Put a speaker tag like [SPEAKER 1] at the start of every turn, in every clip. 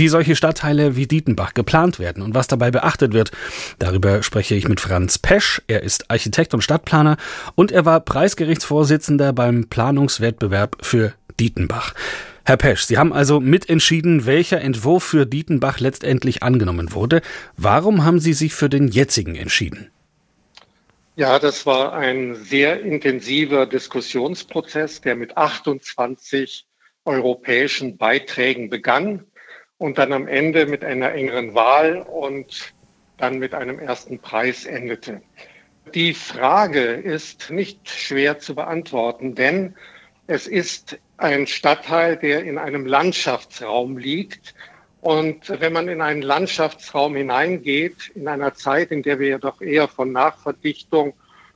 [SPEAKER 1] Wie solche Stadtteile wie Dietenbach geplant werden und was dabei beachtet wird, darüber spreche ich mit Franz Pesch. Er ist Architekt und Stadtplaner und er war Preisgerichtsvorsitzender beim Planungswettbewerb für Dietenbach. Herr Pesch, Sie haben also mitentschieden, welcher Entwurf für Dietenbach letztendlich angenommen wurde. Warum haben Sie sich für den jetzigen entschieden?
[SPEAKER 2] Ja, das war ein sehr intensiver Diskussionsprozess, der mit 28 europäischen Beiträgen begann und dann am Ende mit einer engeren Wahl und dann mit einem ersten Preis endete. Die Frage ist nicht schwer zu beantworten, denn es ist ein Stadtteil, der in einem Landschaftsraum liegt. Und wenn man in einen Landschaftsraum hineingeht, in einer Zeit, in der wir ja doch eher von Nachverdichtung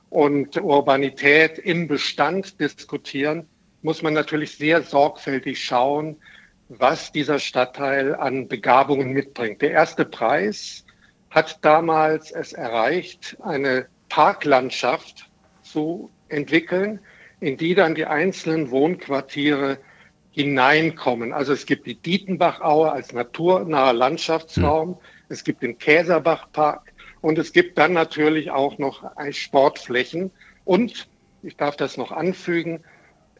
[SPEAKER 2] und Urbanität im Bestand diskutieren, muss man natürlich sehr sorgfältig schauen, was dieser Stadtteil an Begabungen mitbringt. Der erste Preis hat damals es erreicht, eine Parklandschaft zu entwickeln, in die dann die einzelnen Wohnquartiere hineinkommen. Also es gibt die Dietenbachaue als naturnaher Landschaftsraum, mhm. es gibt den Käserbachpark und es gibt dann natürlich auch noch Sportflächen. Und ich darf das noch anfügen,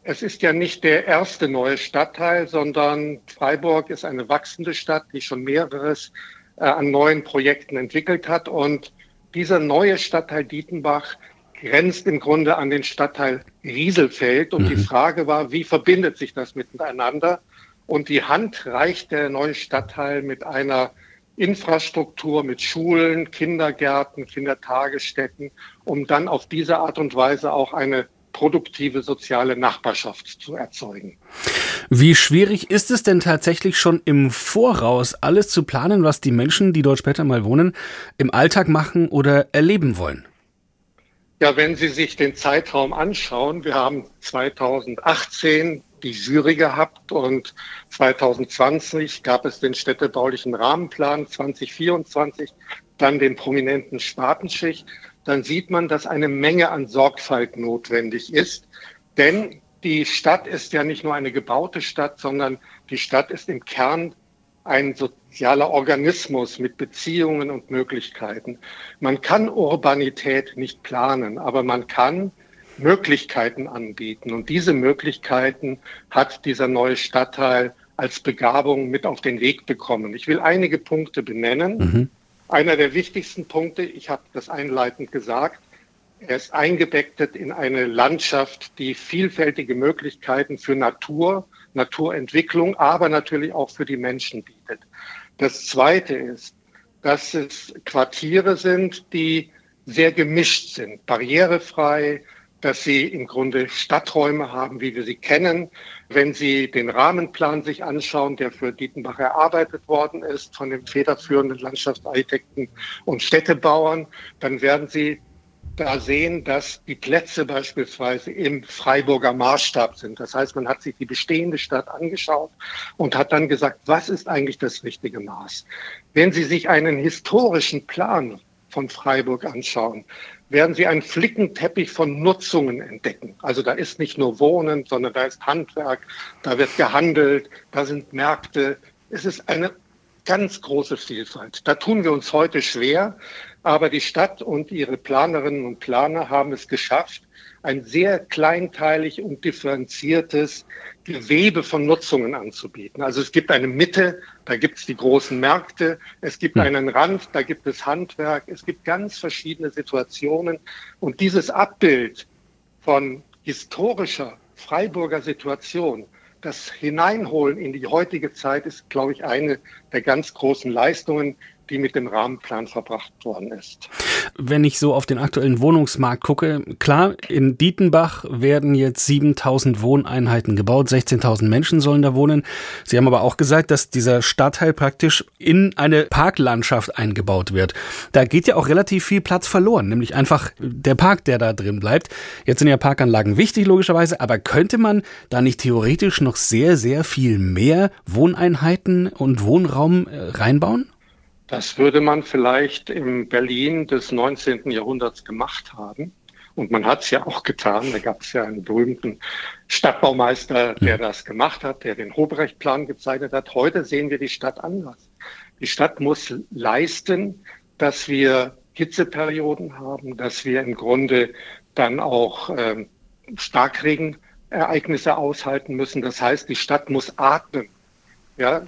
[SPEAKER 2] es ist ja nicht der erste neue Stadtteil, sondern Freiburg ist eine wachsende Stadt, die schon mehreres äh, an neuen Projekten entwickelt hat. Und dieser neue Stadtteil Dietenbach grenzt im Grunde an den Stadtteil Rieselfeld. Und mhm. die Frage war, wie verbindet sich das miteinander? Und die Hand reicht der neue Stadtteil mit einer Infrastruktur, mit Schulen, Kindergärten, Kindertagesstätten, um dann auf diese Art und Weise auch eine produktive soziale Nachbarschaft zu erzeugen.
[SPEAKER 1] Wie schwierig ist es denn tatsächlich schon im Voraus alles zu planen, was die Menschen, die dort später mal wohnen, im Alltag machen oder erleben wollen?
[SPEAKER 2] Ja, wenn Sie sich den Zeitraum anschauen, wir haben 2018 die Jury gehabt und 2020 gab es den städtebaulichen Rahmenplan, 2024 dann den prominenten Spartenschicht, dann sieht man, dass eine Menge an Sorgfalt notwendig ist. Denn die Stadt ist ja nicht nur eine gebaute Stadt, sondern die Stadt ist im Kern ein sozialer Organismus mit Beziehungen und Möglichkeiten. Man kann Urbanität nicht planen, aber man kann Möglichkeiten anbieten. Und diese Möglichkeiten hat dieser neue Stadtteil als Begabung mit auf den Weg bekommen. Ich will einige Punkte benennen. Mhm. Einer der wichtigsten Punkte, ich habe das einleitend gesagt, er ist eingebettet in eine Landschaft, die vielfältige Möglichkeiten für Natur, Naturentwicklung, aber natürlich auch für die Menschen bietet. Das Zweite ist, dass es Quartiere sind, die sehr gemischt sind, barrierefrei, dass sie im Grunde Stadträume haben, wie wir sie kennen. Wenn Sie den Rahmenplan sich anschauen, der für Dietenbach erarbeitet worden ist von den federführenden Landschaftsarchitekten und Städtebauern, dann werden Sie da sehen, dass die Plätze beispielsweise im Freiburger Maßstab sind. Das heißt, man hat sich die bestehende Stadt angeschaut und hat dann gesagt, was ist eigentlich das richtige Maß? Wenn Sie sich einen historischen Plan von Freiburg anschauen, werden Sie einen Flickenteppich von Nutzungen entdecken. Also da ist nicht nur Wohnen, sondern da ist Handwerk, da wird gehandelt, da sind Märkte. Es ist eine ganz große Vielfalt. Da tun wir uns heute schwer, aber die Stadt und ihre Planerinnen und Planer haben es geschafft, ein sehr kleinteilig und differenziertes Gewebe von Nutzungen anzubieten. Also es gibt eine Mitte, da gibt es die großen Märkte, es gibt einen Rand, da gibt es Handwerk, es gibt ganz verschiedene Situationen. Und dieses Abbild von historischer Freiburger Situation, das Hineinholen in die heutige Zeit ist, glaube ich, eine der ganz großen Leistungen, die mit dem Rahmenplan verbracht worden ist.
[SPEAKER 1] Wenn ich so auf den aktuellen Wohnungsmarkt gucke, klar, in Dietenbach werden jetzt 7000 Wohneinheiten gebaut, 16.000 Menschen sollen da wohnen. Sie haben aber auch gesagt, dass dieser Stadtteil praktisch in eine Parklandschaft eingebaut wird. Da geht ja auch relativ viel Platz verloren, nämlich einfach der Park, der da drin bleibt. Jetzt sind ja Parkanlagen wichtig, logischerweise, aber könnte man da nicht theoretisch noch sehr, sehr viel mehr Wohneinheiten und Wohnraum äh, reinbauen?
[SPEAKER 2] Das würde man vielleicht im Berlin des 19. Jahrhunderts gemacht haben. Und man hat es ja auch getan. Da gab es ja einen berühmten Stadtbaumeister, der das gemacht hat, der den Hobrecht-Plan gezeichnet hat. Heute sehen wir die Stadt anders. Die Stadt muss leisten, dass wir Hitzeperioden haben, dass wir im Grunde dann auch äh, Starkregenereignisse aushalten müssen. Das heißt, die Stadt muss atmen. Ja,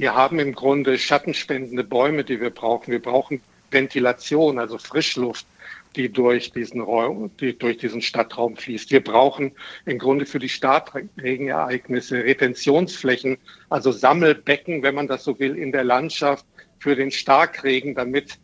[SPEAKER 2] wir haben im Grunde schattenspendende Bäume, die wir brauchen. Wir brauchen Ventilation, also Frischluft, die durch diesen Raum, die durch diesen Stadtraum fließt. Wir brauchen im Grunde für die Starkregenereignisse Retentionsflächen, also Sammelbecken, wenn man das so will, in der Landschaft für den Starkregen, damit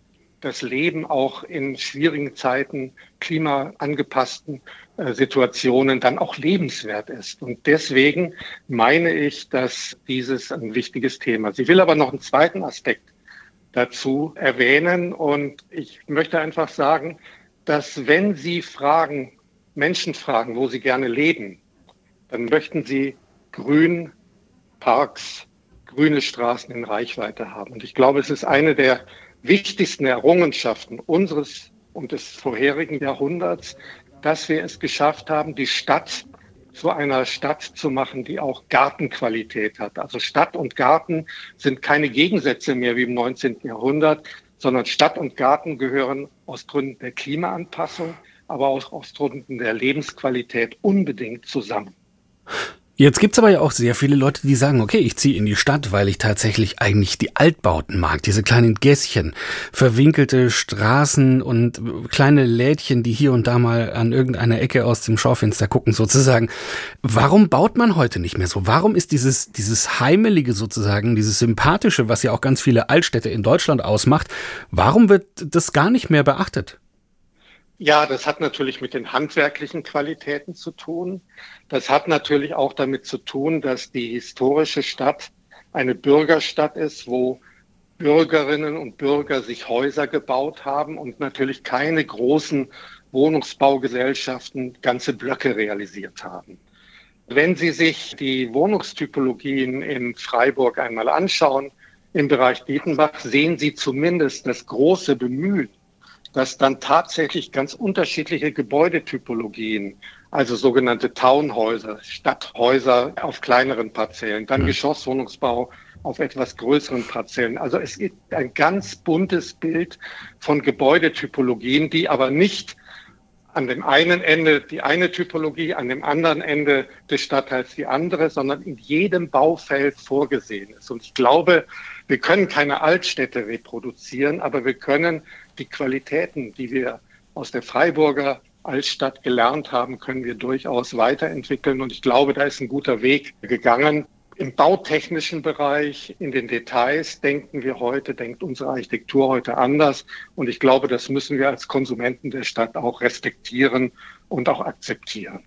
[SPEAKER 2] das Leben auch in schwierigen Zeiten, klimaangepassten äh, Situationen dann auch lebenswert ist. Und deswegen meine ich, dass dieses ein wichtiges Thema ist. Ich will aber noch einen zweiten Aspekt dazu erwähnen. Und ich möchte einfach sagen, dass wenn Sie fragen, Menschen fragen, wo sie gerne leben, dann möchten sie Grün, Parks, grüne Straßen in Reichweite haben. Und ich glaube, es ist eine der wichtigsten Errungenschaften unseres und des vorherigen Jahrhunderts, dass wir es geschafft haben, die Stadt zu einer Stadt zu machen, die auch Gartenqualität hat. Also Stadt und Garten sind keine Gegensätze mehr wie im 19. Jahrhundert, sondern Stadt und Garten gehören aus Gründen der Klimaanpassung, aber auch aus Gründen der Lebensqualität unbedingt zusammen.
[SPEAKER 1] Jetzt gibt's aber ja auch sehr viele Leute, die sagen, okay, ich ziehe in die Stadt, weil ich tatsächlich eigentlich die Altbauten mag, diese kleinen Gässchen, verwinkelte Straßen und kleine Lädchen, die hier und da mal an irgendeiner Ecke aus dem Schaufenster gucken sozusagen. Warum baut man heute nicht mehr so? Warum ist dieses, dieses Heimelige sozusagen, dieses Sympathische, was ja auch ganz viele Altstädte in Deutschland ausmacht, warum wird das gar nicht mehr beachtet?
[SPEAKER 2] Ja, das hat natürlich mit den handwerklichen Qualitäten zu tun. Das hat natürlich auch damit zu tun, dass die historische Stadt eine Bürgerstadt ist, wo Bürgerinnen und Bürger sich Häuser gebaut haben und natürlich keine großen Wohnungsbaugesellschaften ganze Blöcke realisiert haben. Wenn Sie sich die Wohnungstypologien in Freiburg einmal anschauen, im Bereich Dietenbach, sehen Sie zumindest das große Bemühen dass dann tatsächlich ganz unterschiedliche Gebäudetypologien, also sogenannte Townhäuser, Stadthäuser auf kleineren Parzellen, dann mhm. Geschosswohnungsbau auf etwas größeren Parzellen. Also es gibt ein ganz buntes Bild von Gebäudetypologien, die aber nicht an dem einen Ende die eine Typologie, an dem anderen Ende des Stadtteils die andere, sondern in jedem Baufeld vorgesehen ist. Und ich glaube, wir können keine Altstädte reproduzieren, aber wir können die Qualitäten, die wir aus der Freiburger Altstadt gelernt haben, können wir durchaus weiterentwickeln. Und ich glaube, da ist ein guter Weg gegangen. Im bautechnischen Bereich, in den Details denken wir heute, denkt unsere Architektur heute anders. Und ich glaube, das müssen wir als Konsumenten der Stadt auch respektieren und auch akzeptieren.